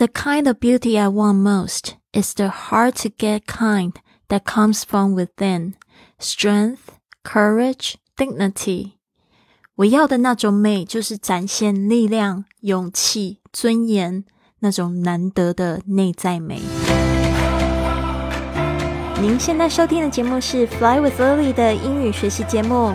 The kind of beauty I want most is the hard to get kind that comes from within. Strength, courage, dignity. 我要的那种美，就是展现力量、勇气、尊严那种难得的内在美。您现在收听的节目是《Fly with Lily》的英语学习节目，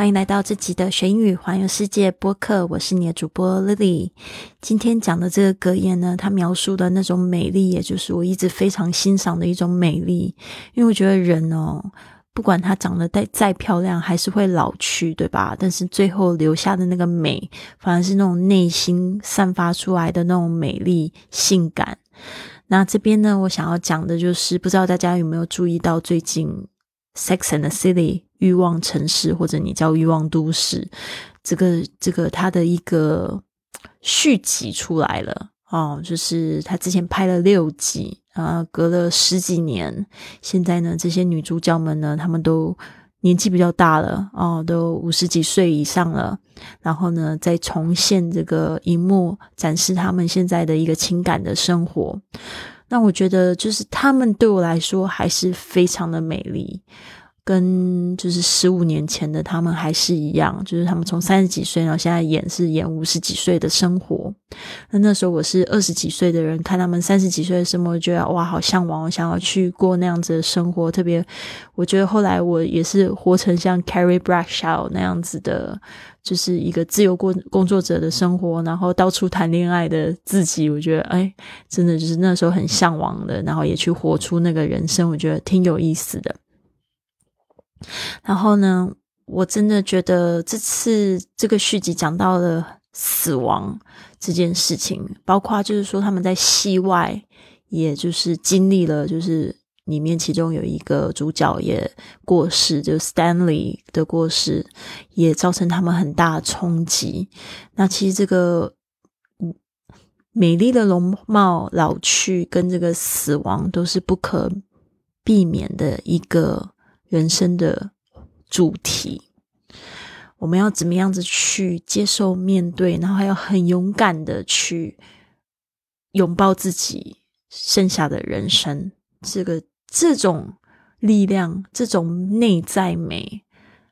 欢迎来到这集的学英语环游世界播客，我是你的主播 Lily。今天讲的这个格言呢，它描述的那种美丽，也就是我一直非常欣赏的一种美丽。因为我觉得人哦，不管他长得再再漂亮，还是会老去，对吧？但是最后留下的那个美，反而是那种内心散发出来的那种美丽、性感。那这边呢，我想要讲的就是，不知道大家有没有注意到最近《Sex and the City》欲望城市，或者你叫欲望都市，这个这个它的一个续集出来了哦，就是他之前拍了六集啊，隔了十几年，现在呢，这些女主角们呢，她们都。年纪比较大了哦，都五十几岁以上了，然后呢，再重现这个荧幕，展示他们现在的一个情感的生活。那我觉得，就是他们对我来说还是非常的美丽。跟就是十五年前的他们还是一样，就是他们从三十几岁，然后现在演是演五十几岁的生活。那那时候我是二十几岁的人，看他们三十几岁的生活，觉得哇，好向往，我想要去过那样子的生活。特别，我觉得后来我也是活成像 Carrie Bradshaw 那样子的，就是一个自由工工作者的生活，然后到处谈恋爱的自己。我觉得，哎，真的就是那时候很向往的，然后也去活出那个人生，我觉得挺有意思的。然后呢，我真的觉得这次这个续集讲到了死亡这件事情，包括就是说他们在戏外，也就是经历了，就是里面其中有一个主角也过世，就 Stanley 的过世，也造成他们很大的冲击。那其实这个美丽的容貌老去跟这个死亡都是不可避免的一个。人生的主题，我们要怎么样子去接受、面对，然后还要很勇敢的去拥抱自己剩下的人生。这个这种力量，这种内在美，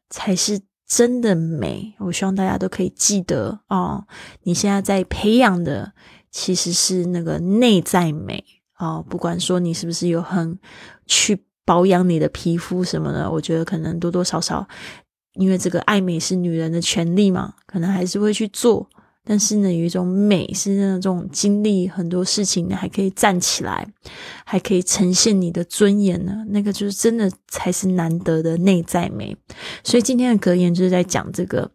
才是真的美。我希望大家都可以记得啊！你现在在培养的其实是那个内在美啊！不管说你是不是有很去。保养你的皮肤什么的，我觉得可能多多少少，因为这个爱美是女人的权利嘛，可能还是会去做。但是呢，有一种美是那种经历很多事情，你还可以站起来，还可以呈现你的尊严呢。那个就是真的才是难得的内在美。所以今天的格言就是在讲这个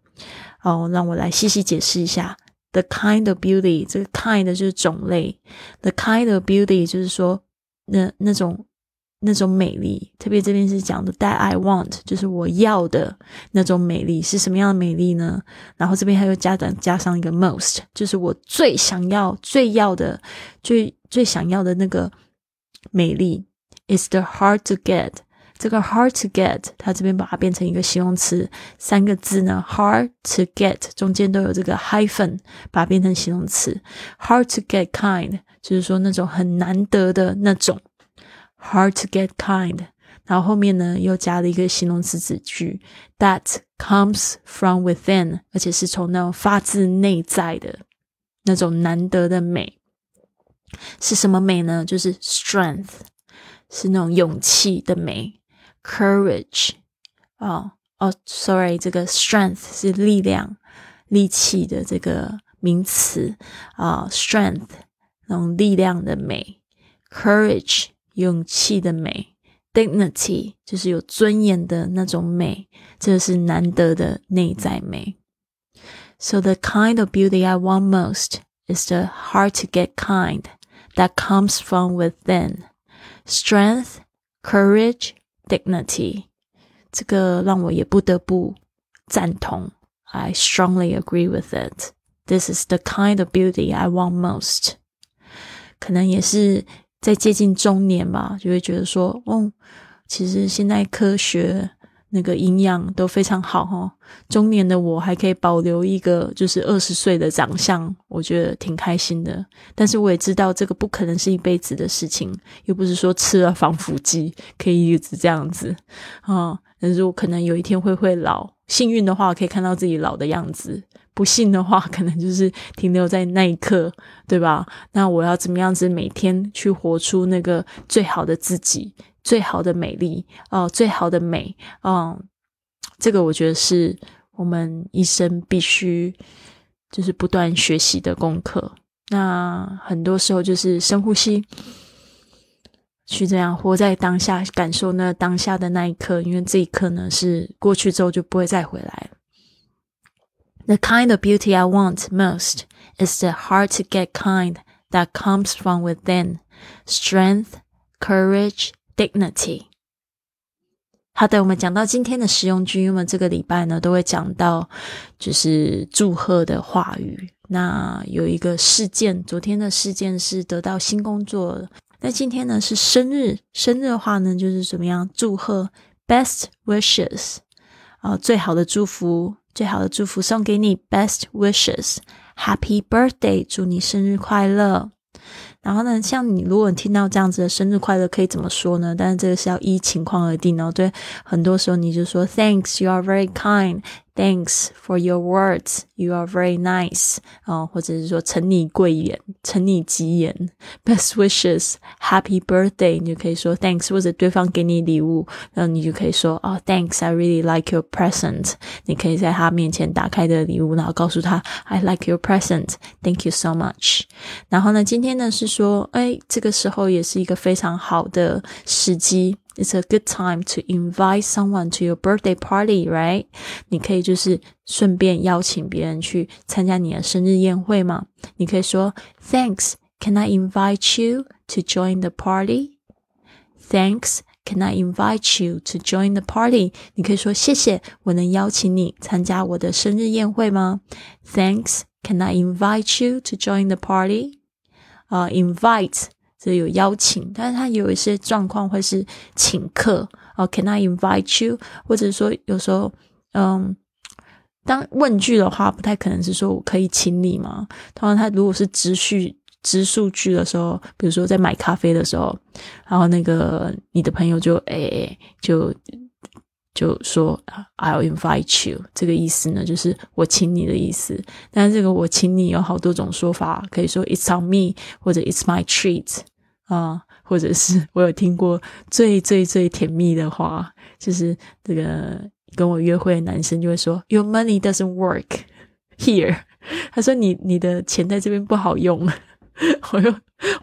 哦，让我来细细解释一下 the kind of beauty。这个 kind 就是种类，the kind of beauty 就是说那那种。那种美丽，特别这边是讲的 that I want，就是我要的那种美丽是什么样的美丽呢？然后这边还有加上加上一个 most，就是我最想要、最要的、最最想要的那个美丽。Is the hard to get？这个 hard to get，它这边把它变成一个形容词，三个字呢，hard to get 中间都有这个 hyphen，把它变成形容词。Hard to get kind，就是说那种很难得的那种。Hard to get kind，然后后面呢又加了一个形容词子句，that comes from within，而且是从那种发自内在的那种难得的美，是什么美呢？就是 strength，是那种勇气的美，courage，哦哦，sorry，这个 strength 是力量、力气的这个名词啊，strength 那种力量的美，courage。勇气的美，dignity 就是有尊严的那种美，这是难得的内在美。So the kind of beauty I want most is the hard to get kind that comes from within. Strength, courage, dignity. 这个让我也不得不 赞同。I strongly agree with it. This is the kind of beauty I want most. 可能也是 在接近中年吧，就会觉得说，哦，其实现在科学。那个营养都非常好哈，中年的我还可以保留一个就是二十岁的长相，我觉得挺开心的。但是我也知道这个不可能是一辈子的事情，又不是说吃了防腐剂可以一直这样子啊。但是我可能有一天会会老，幸运的话可以看到自己老的样子，不幸的话可能就是停留在那一刻，对吧？那我要怎么样子每天去活出那个最好的自己？最好的美丽哦，最好的美，嗯，这个我觉得是我们一生必须就是不断学习的功课。那很多时候就是深呼吸，去这样活在当下，感受那当下的那一刻，因为这一刻呢是过去之后就不会再回来了。The kind of beauty I want most is the hard to get kind that comes from within, strength, courage. Dignity。好的，我们讲到今天的实用句，因为我们这个礼拜呢都会讲到就是祝贺的话语。那有一个事件，昨天的事件是得到新工作，那今天呢是生日，生日的话呢就是怎么样祝贺，best wishes 啊，最好的祝福， 最好的祝福送给你，best wishes，happy birthday，祝你生日快乐。然后呢，像你，如果你听到这样子的生日快乐，可以怎么说呢？但是这个是要依情况而定哦。对，很多时候你就说 Thanks, you are very kind. Thanks for your words. You are very nice. 啊，或者是说承你贵言，承你吉言。Best wishes, happy birthday. 你就可以说 Thanks，或者对方给你礼物，然后你就可以说哦，Thanks, I really like your present. 你可以在他面前打开的礼物，然后告诉他 I like your present. Thank you so much. 然后呢，今天呢是说，哎，这个时候也是一个非常好的时机。 It's a good time to invite someone to your birthday party, right? 你可以就是顺便邀请别人去参加你的生日宴会嘛？你可以说，Thanks, can I invite you to join the party? Thanks, can I invite you to join the party? 你可以说谢谢，我能邀请你参加我的生日宴会吗？Thanks, can I invite you to join the party? 啊、uh,，invite 这有邀请，但是它有一些状况会是请客哦。Can I invite you？或者说有时候，嗯，当问句的话，不太可能是说我可以请你吗？通常他如果是直叙直述句的时候，比如说在买咖啡的时候，然后那个你的朋友就诶就就说 I'll invite you，这个意思呢就是我请你的意思。但是这个我请你有好多种说法，可以说 It's on me，或者 It's my treat。啊，或者是我有听过最最最甜蜜的话，就是这个跟我约会的男生就会说：“Your money doesn't work here。”他说：“你你的钱在这边不好用。”我又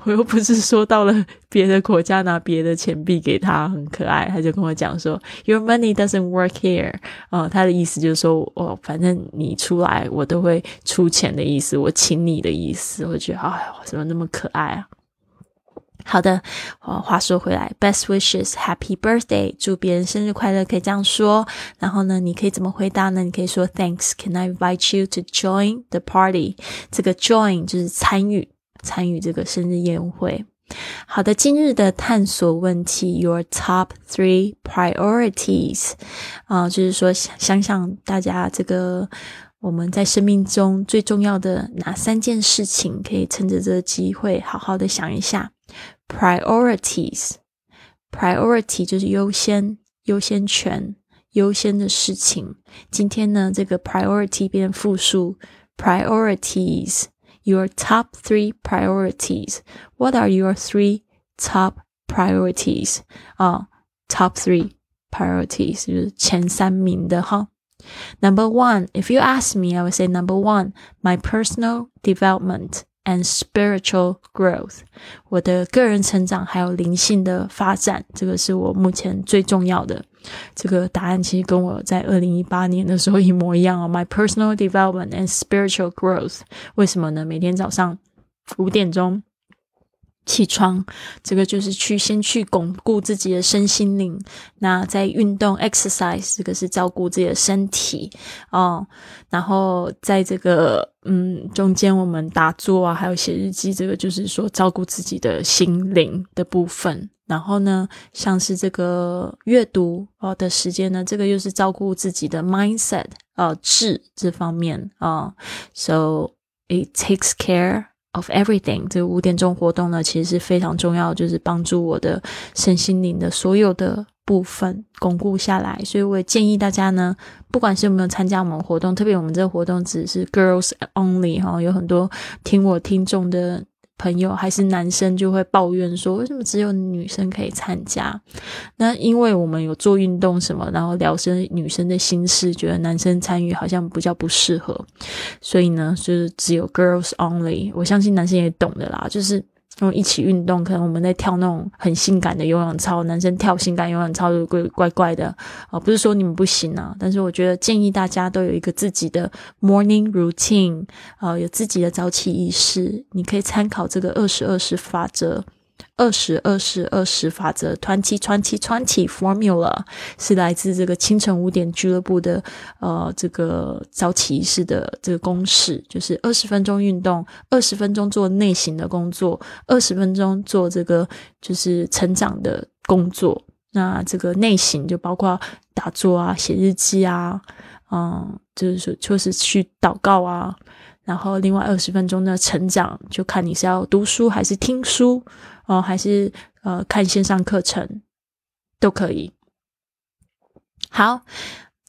我又不是说到了别的国家拿别的钱币给他很可爱，他就跟我讲说：“Your money doesn't work here。”哦，他的意思就是说，哦，反正你出来我都会出钱的意思，我请你的意思。我觉得哎，怎么那么可爱啊？好的，话说回来，best wishes, happy birthday，祝别人生日快乐，可以这样说。然后呢，你可以怎么回答呢？你可以说 Thanks, can I invite you to join the party？这个 join 就是参与，参与这个生日宴会。好的，今日的探索问题，Your top three priorities，啊，就是说想想大家这个我们在生命中最重要的哪三件事情，可以趁着这个机会好好的想一下。Priorities，priority 就是优先、优先权、优先的事情。今天呢，这个 priority 变复数，priorities。Your top three priorities. What are your three top priorities? 啊，top three priorities 就是前三名的哈。Number one, if you ask me, I would say number one, my personal development And spiritual growth，我的个人成长还有灵性的发展，这个是我目前最重要的。这个答案其实跟我在二零一八年的时候一模一样哦。My personal development and spiritual growth，为什么呢？每天早上五点钟起床，这个就是去先去巩固自己的身心灵。那在运动 exercise，这个是照顾自己的身体哦。然后在这个嗯中间，我们打坐啊，还有写日记，这个就是说照顾自己的心灵的部分。然后呢，像是这个阅读哦的时间呢，这个又是照顾自己的 mindset 呃智这方面啊。So it takes care. Of everything，这个五点钟活动呢，其实是非常重要，就是帮助我的身心灵的所有的部分巩固下来。所以我也建议大家呢，不管是有没有参加我们活动，特别我们这个活动只是 girls only 哈，有很多听我听众的。朋友还是男生就会抱怨说，为什么只有女生可以参加？那因为我们有做运动什么，然后聊生女生的心事，觉得男生参与好像比较不适合，所以呢，就是只有 girls only。我相信男生也懂的啦，就是。然后一起运动，可能我们在跳那种很性感的游泳操，男生跳性感游泳操就怪怪怪的啊！不是说你们不行啊，但是我觉得建议大家都有一个自己的 morning routine 啊，有自己的早起仪式，你可以参考这个二十二十法则。二十二十二十法则，twenty twenty twenty formula 是来自这个清晨五点俱乐部的呃这个早起仪式的这个公式，就是二十分钟运动，二十分钟做内省的工作，二十分钟做这个就是成长的工作。那这个内省就包括打坐啊、写日记啊，嗯，就是说就是去祷告啊。然后另外二十分钟的成长，就看你是要读书还是听书。哦，还是呃看线上课程都可以。好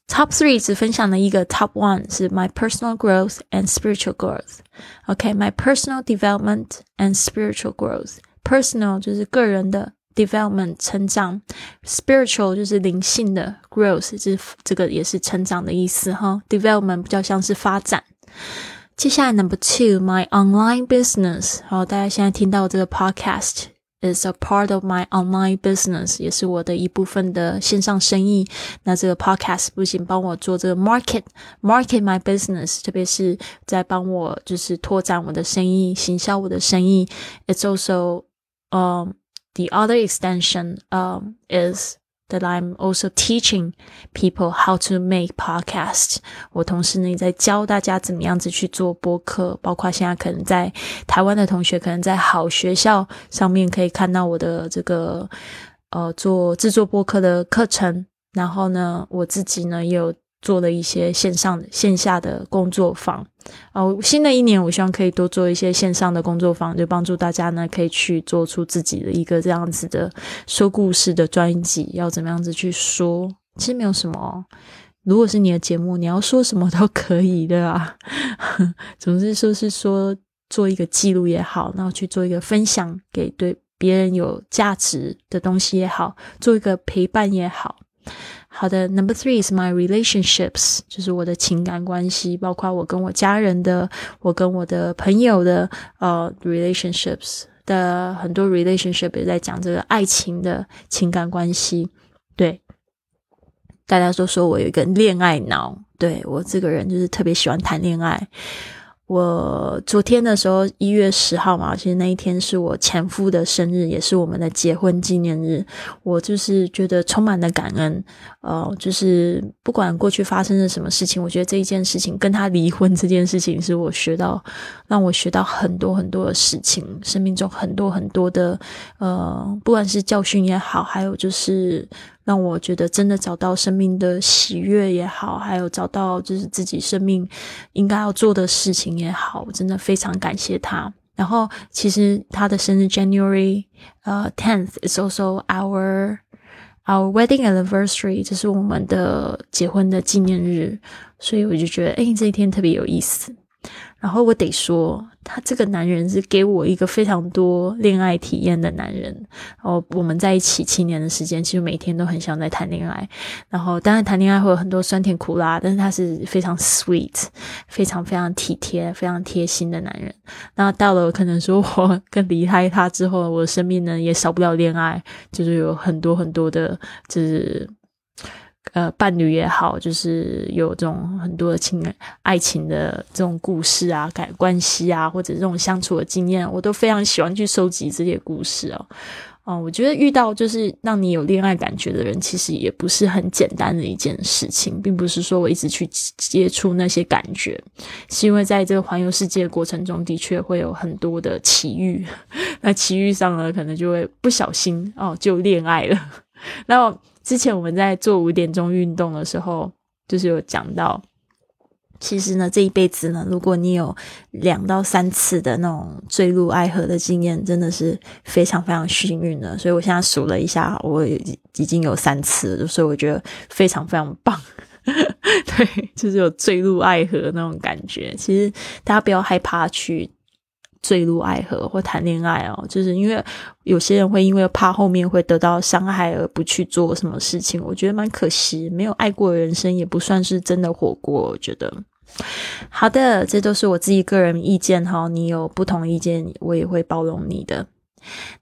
，Top three 只分享了一个，Top one 是 My personal growth and spiritual growth。OK，My personal development and spiritual growth。Personal 就是个人的 development 成长，spiritual 就是灵性的 growth，这这个也是成长的意思哈。Development 比较像是发展。接下来 Number two，My online business。好，大家现在听到这个 podcast。is a part of my online business，也是我的一部分的线上生意。那这个 podcast 不仅帮我做这个 market market my business，特别是在帮我就是拓展我的生意、行销我的生意。It's also um the other extension um is that I'm also teaching people how to make podcasts。我同时呢也在教大家怎么样子去做播客，包括现在可能在台湾的同学，可能在好学校上面可以看到我的这个呃做制作播客的课程。然后呢，我自己呢也有。做了一些线上、线下的工作坊，哦，新的一年我希望可以多做一些线上的工作坊，就帮助大家呢可以去做出自己的一个这样子的说故事的专辑，要怎么样子去说？其实没有什么，如果是你的节目，你要说什么都可以，的啊？总之说是说做一个记录也好，然后去做一个分享给对别人有价值的东西也好，做一个陪伴也好。好的，Number three is my relationships，就是我的情感关系，包括我跟我家人的，我跟我的朋友的，呃，relationships 的很多 relationship 也在讲这个爱情的情感关系。对，大家都说我有一个恋爱脑，对我这个人就是特别喜欢谈恋爱。我昨天的时候，一月十号嘛，其实那一天是我前夫的生日，也是我们的结婚纪念日。我就是觉得充满了感恩，呃，就是不管过去发生了什么事情，我觉得这一件事情跟他离婚这件事情，是我学到让我学到很多很多的事情，生命中很多很多的呃，不管是教训也好，还有就是。让我觉得真的找到生命的喜悦也好，还有找到就是自己生命应该要做的事情也好，我真的非常感谢他。然后其实他的生日 January 呃 tenth is also our our wedding anniversary，这是我们的结婚的纪念日，所以我就觉得哎这一天特别有意思。然后我得说，他这个男人是给我一个非常多恋爱体验的男人。然后我们在一起七年的时间，其实每天都很像在谈恋爱。然后当然谈恋爱会有很多酸甜苦辣，但是他是非常 sweet、非常非常体贴、非常贴心的男人。那到了可能说我跟离开他之后，我的生命呢也少不了恋爱，就是有很多很多的，就是呃伴侣也好，就是有这种很多的情爱情的这种故事啊、感关系啊，或者这种相处的经验，我都非常喜欢去收集这些故事哦。哦，我觉得遇到就是让你有恋爱感觉的人，其实也不是很简单的一件事情，并不是说我一直去接触那些感觉，是因为在这个环游世界过程中的确会有很多的奇遇，那奇遇上呢，可能就会不小心哦就恋爱了。那之前我们在做五点钟运动的时候，就是有讲到。其实呢，这一辈子呢，如果你有两到三次的那种坠入爱河的经验，真的是非常非常幸运的。所以我现在数了一下，我已经有三次，所以我觉得非常非常棒。对，就是有坠入爱河那种感觉。其实大家不要害怕去坠入爱河或谈恋爱哦，就是因为有些人会因为怕后面会得到伤害而不去做什么事情，我觉得蛮可惜。没有爱过的人生也不算是真的活过，我觉得。好的，这都是我自己个人意见哈。你有不同意见，我也会包容你的。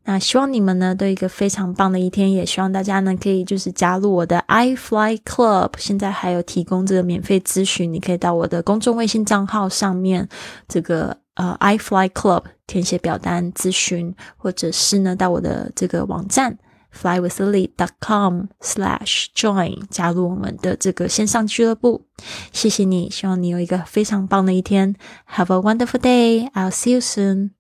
那希望你们呢都有一个非常棒的一天，也希望大家呢可以就是加入我的 i Fly Club，现在还有提供这个免费咨询，你可以到我的公众微信账号上面这个呃 i Fly Club 填写表单咨询，或者是呢到我的这个网站。flywithlily.com/slash/join 加入我们的这个线上俱乐部，谢谢你，希望你有一个非常棒的一天。Have a wonderful day. I'll see you soon.